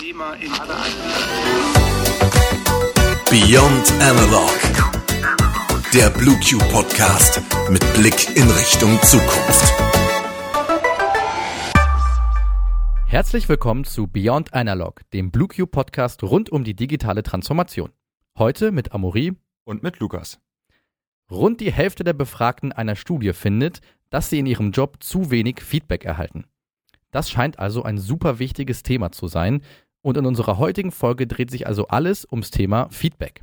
Thema in aller Beyond Analog. Der BlueQ Podcast mit Blick in Richtung Zukunft. Herzlich willkommen zu Beyond Analog, dem BlueQ Podcast rund um die digitale Transformation. Heute mit Amori und mit Lukas. Rund die Hälfte der Befragten einer Studie findet, dass sie in ihrem Job zu wenig Feedback erhalten. Das scheint also ein super wichtiges Thema zu sein und in unserer heutigen Folge dreht sich also alles ums Thema Feedback.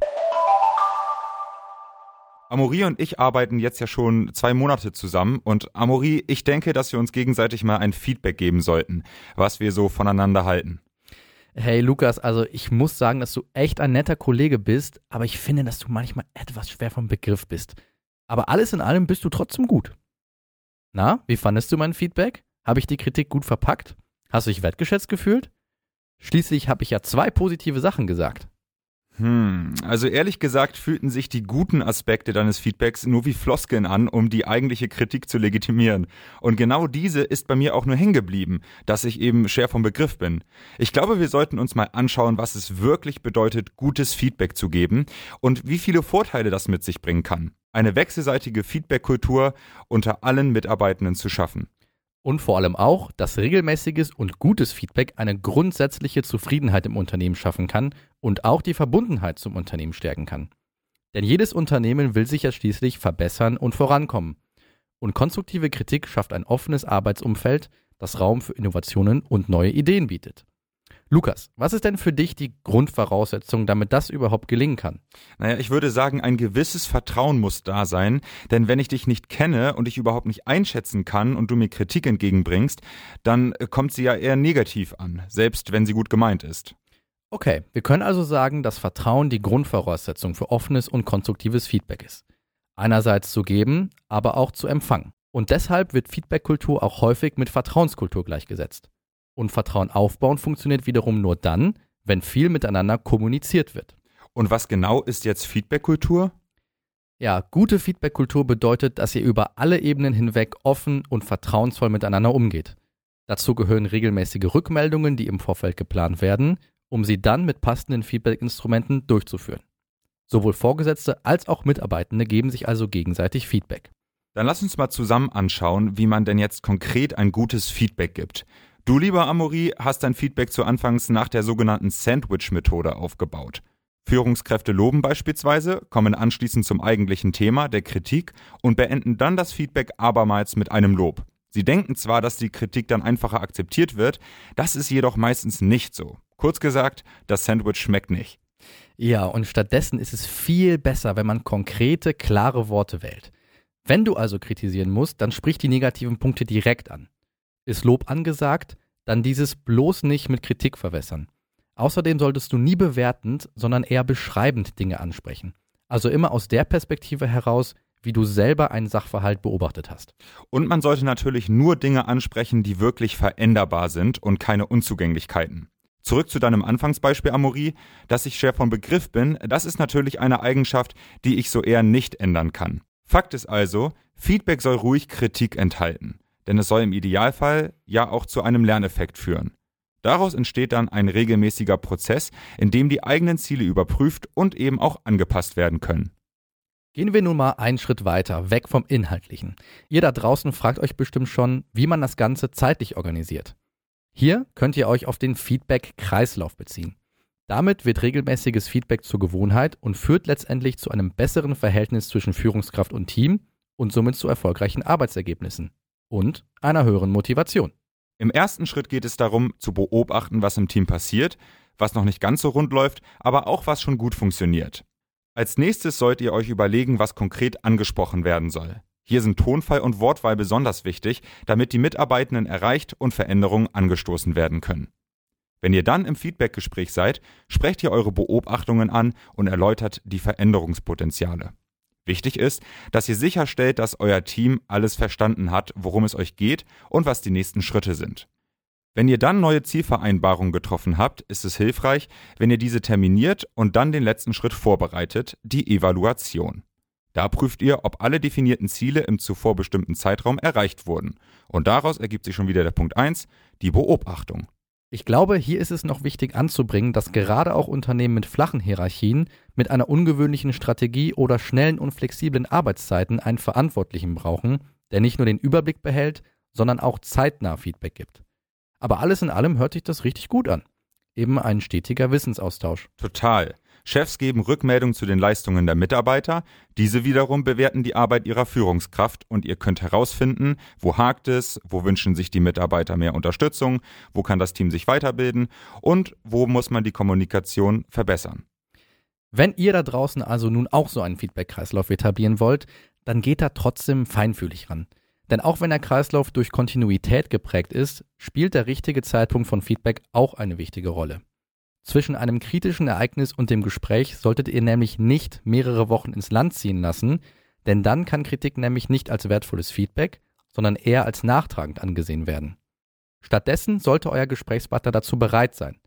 Amori und ich arbeiten jetzt ja schon zwei Monate zusammen und Amori, ich denke, dass wir uns gegenseitig mal ein Feedback geben sollten, was wir so voneinander halten. Hey Lukas, also ich muss sagen, dass du echt ein netter Kollege bist, aber ich finde, dass du manchmal etwas schwer vom Begriff bist. Aber alles in allem bist du trotzdem gut. Na, wie fandest du mein Feedback? Habe ich die Kritik gut verpackt? Hast du dich wertgeschätzt gefühlt? Schließlich habe ich ja zwei positive Sachen gesagt. Hm, also ehrlich gesagt fühlten sich die guten Aspekte deines Feedbacks nur wie Floskeln an, um die eigentliche Kritik zu legitimieren. Und genau diese ist bei mir auch nur hängen geblieben, dass ich eben schwer vom Begriff bin. Ich glaube, wir sollten uns mal anschauen, was es wirklich bedeutet, gutes Feedback zu geben und wie viele Vorteile das mit sich bringen kann eine wechselseitige Feedback-Kultur unter allen Mitarbeitenden zu schaffen. Und vor allem auch, dass regelmäßiges und gutes Feedback eine grundsätzliche Zufriedenheit im Unternehmen schaffen kann und auch die Verbundenheit zum Unternehmen stärken kann. Denn jedes Unternehmen will sich ja schließlich verbessern und vorankommen. Und konstruktive Kritik schafft ein offenes Arbeitsumfeld, das Raum für Innovationen und neue Ideen bietet. Lukas, was ist denn für dich die Grundvoraussetzung, damit das überhaupt gelingen kann? Naja, ich würde sagen, ein gewisses Vertrauen muss da sein, denn wenn ich dich nicht kenne und ich überhaupt nicht einschätzen kann und du mir Kritik entgegenbringst, dann äh, kommt sie ja eher negativ an, selbst wenn sie gut gemeint ist. Okay, wir können also sagen, dass Vertrauen die Grundvoraussetzung für offenes und konstruktives Feedback ist. Einerseits zu geben, aber auch zu empfangen. Und deshalb wird Feedbackkultur auch häufig mit Vertrauenskultur gleichgesetzt. Und Vertrauen aufbauen funktioniert wiederum nur dann, wenn viel miteinander kommuniziert wird. Und was genau ist jetzt Feedbackkultur? Ja, gute Feedbackkultur bedeutet, dass ihr über alle Ebenen hinweg offen und vertrauensvoll miteinander umgeht. Dazu gehören regelmäßige Rückmeldungen, die im Vorfeld geplant werden, um sie dann mit passenden Feedback-Instrumenten durchzuführen. Sowohl Vorgesetzte als auch Mitarbeitende geben sich also gegenseitig Feedback. Dann lass uns mal zusammen anschauen, wie man denn jetzt konkret ein gutes Feedback gibt. Du, lieber Amori, hast dein Feedback zu Anfangs nach der sogenannten Sandwich-Methode aufgebaut. Führungskräfte loben beispielsweise, kommen anschließend zum eigentlichen Thema, der Kritik, und beenden dann das Feedback abermals mit einem Lob. Sie denken zwar, dass die Kritik dann einfacher akzeptiert wird, das ist jedoch meistens nicht so. Kurz gesagt, das Sandwich schmeckt nicht. Ja, und stattdessen ist es viel besser, wenn man konkrete, klare Worte wählt. Wenn du also kritisieren musst, dann sprich die negativen Punkte direkt an. Ist Lob angesagt, dann dieses bloß nicht mit Kritik verwässern. Außerdem solltest du nie bewertend, sondern eher beschreibend Dinge ansprechen. Also immer aus der Perspektive heraus, wie du selber einen Sachverhalt beobachtet hast. Und man sollte natürlich nur Dinge ansprechen, die wirklich veränderbar sind und keine Unzugänglichkeiten. Zurück zu deinem Anfangsbeispiel, Amori, dass ich schwer vom Begriff bin, das ist natürlich eine Eigenschaft, die ich so eher nicht ändern kann. Fakt ist also, Feedback soll ruhig Kritik enthalten denn es soll im Idealfall ja auch zu einem Lerneffekt führen. Daraus entsteht dann ein regelmäßiger Prozess, in dem die eigenen Ziele überprüft und eben auch angepasst werden können. Gehen wir nun mal einen Schritt weiter, weg vom Inhaltlichen. Ihr da draußen fragt euch bestimmt schon, wie man das Ganze zeitlich organisiert. Hier könnt ihr euch auf den Feedback-Kreislauf beziehen. Damit wird regelmäßiges Feedback zur Gewohnheit und führt letztendlich zu einem besseren Verhältnis zwischen Führungskraft und Team und somit zu erfolgreichen Arbeitsergebnissen und einer höheren Motivation. Im ersten Schritt geht es darum, zu beobachten, was im Team passiert, was noch nicht ganz so rund läuft, aber auch was schon gut funktioniert. Als nächstes sollt ihr euch überlegen, was konkret angesprochen werden soll. Hier sind Tonfall und Wortwahl besonders wichtig, damit die Mitarbeitenden erreicht und Veränderungen angestoßen werden können. Wenn ihr dann im Feedbackgespräch seid, sprecht ihr eure Beobachtungen an und erläutert die Veränderungspotenziale. Wichtig ist, dass ihr sicherstellt, dass euer Team alles verstanden hat, worum es euch geht und was die nächsten Schritte sind. Wenn ihr dann neue Zielvereinbarungen getroffen habt, ist es hilfreich, wenn ihr diese terminiert und dann den letzten Schritt vorbereitet, die Evaluation. Da prüft ihr, ob alle definierten Ziele im zuvor bestimmten Zeitraum erreicht wurden. Und daraus ergibt sich schon wieder der Punkt 1, die Beobachtung. Ich glaube, hier ist es noch wichtig anzubringen, dass gerade auch Unternehmen mit flachen Hierarchien, mit einer ungewöhnlichen Strategie oder schnellen und flexiblen Arbeitszeiten einen Verantwortlichen brauchen, der nicht nur den Überblick behält, sondern auch zeitnah Feedback gibt. Aber alles in allem hört sich das richtig gut an. Eben ein stetiger Wissensaustausch. Total. Chefs geben Rückmeldung zu den Leistungen der Mitarbeiter, diese wiederum bewerten die Arbeit ihrer Führungskraft und ihr könnt herausfinden, wo hakt es, wo wünschen sich die Mitarbeiter mehr Unterstützung, wo kann das Team sich weiterbilden und wo muss man die Kommunikation verbessern. Wenn ihr da draußen also nun auch so einen Feedback-Kreislauf etablieren wollt, dann geht da trotzdem feinfühlig ran. Denn auch wenn der Kreislauf durch Kontinuität geprägt ist, spielt der richtige Zeitpunkt von Feedback auch eine wichtige Rolle. Zwischen einem kritischen Ereignis und dem Gespräch solltet ihr nämlich nicht mehrere Wochen ins Land ziehen lassen, denn dann kann Kritik nämlich nicht als wertvolles Feedback, sondern eher als nachtragend angesehen werden. Stattdessen sollte euer Gesprächspartner dazu bereit sein.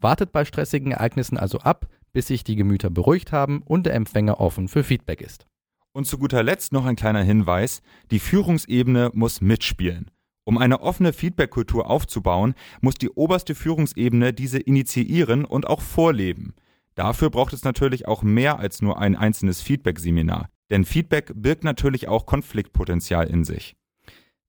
Wartet bei stressigen Ereignissen also ab, bis sich die Gemüter beruhigt haben und der Empfänger offen für Feedback ist. Und zu guter Letzt noch ein kleiner Hinweis, die Führungsebene muss mitspielen. Um eine offene Feedback-Kultur aufzubauen, muss die oberste Führungsebene diese initiieren und auch vorleben. Dafür braucht es natürlich auch mehr als nur ein einzelnes Feedback-Seminar. Denn Feedback birgt natürlich auch Konfliktpotenzial in sich.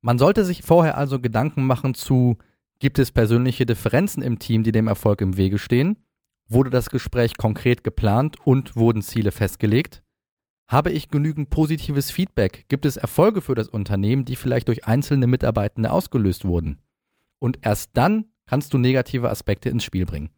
Man sollte sich vorher also Gedanken machen zu, gibt es persönliche Differenzen im Team, die dem Erfolg im Wege stehen? Wurde das Gespräch konkret geplant und wurden Ziele festgelegt? Habe ich genügend positives Feedback? Gibt es Erfolge für das Unternehmen, die vielleicht durch einzelne Mitarbeitende ausgelöst wurden? Und erst dann kannst du negative Aspekte ins Spiel bringen.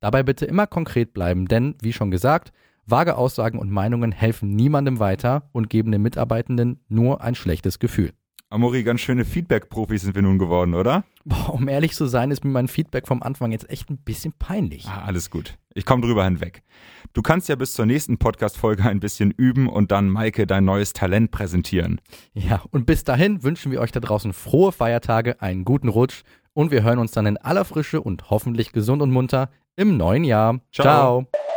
Dabei bitte immer konkret bleiben, denn, wie schon gesagt, vage Aussagen und Meinungen helfen niemandem weiter und geben den Mitarbeitenden nur ein schlechtes Gefühl. Amori, ganz schöne Feedback-Profis sind wir nun geworden, oder? Boah, um ehrlich zu sein, ist mir mein Feedback vom Anfang jetzt echt ein bisschen peinlich. Ah, alles gut. Ich komme drüber hinweg. Du kannst ja bis zur nächsten Podcast-Folge ein bisschen üben und dann Maike dein neues Talent präsentieren. Ja, und bis dahin wünschen wir euch da draußen frohe Feiertage, einen guten Rutsch und wir hören uns dann in aller Frische und hoffentlich gesund und munter im neuen Jahr. Ciao. Ciao.